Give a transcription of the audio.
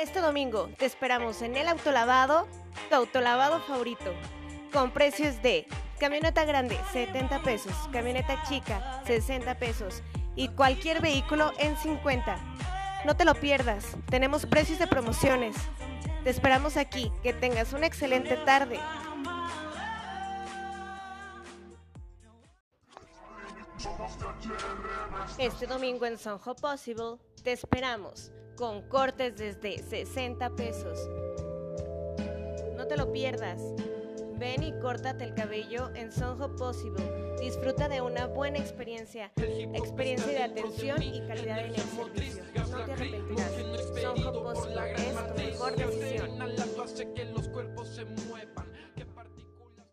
Este domingo te esperamos en el autolavado, tu autolavado favorito, con precios de camioneta grande 70 pesos, camioneta chica 60 pesos y cualquier vehículo en 50. No te lo pierdas, tenemos precios de promociones. Te esperamos aquí, que tengas una excelente tarde. Este domingo en Soho Possible te esperamos con cortes desde 60 pesos. No te lo pierdas. Ven y córtate el cabello en Soho Possible. Disfruta de una buena experiencia, experiencia de atención y calidad en el servicio. No te arrepentirás. Soho Possible es tu mejor decisión.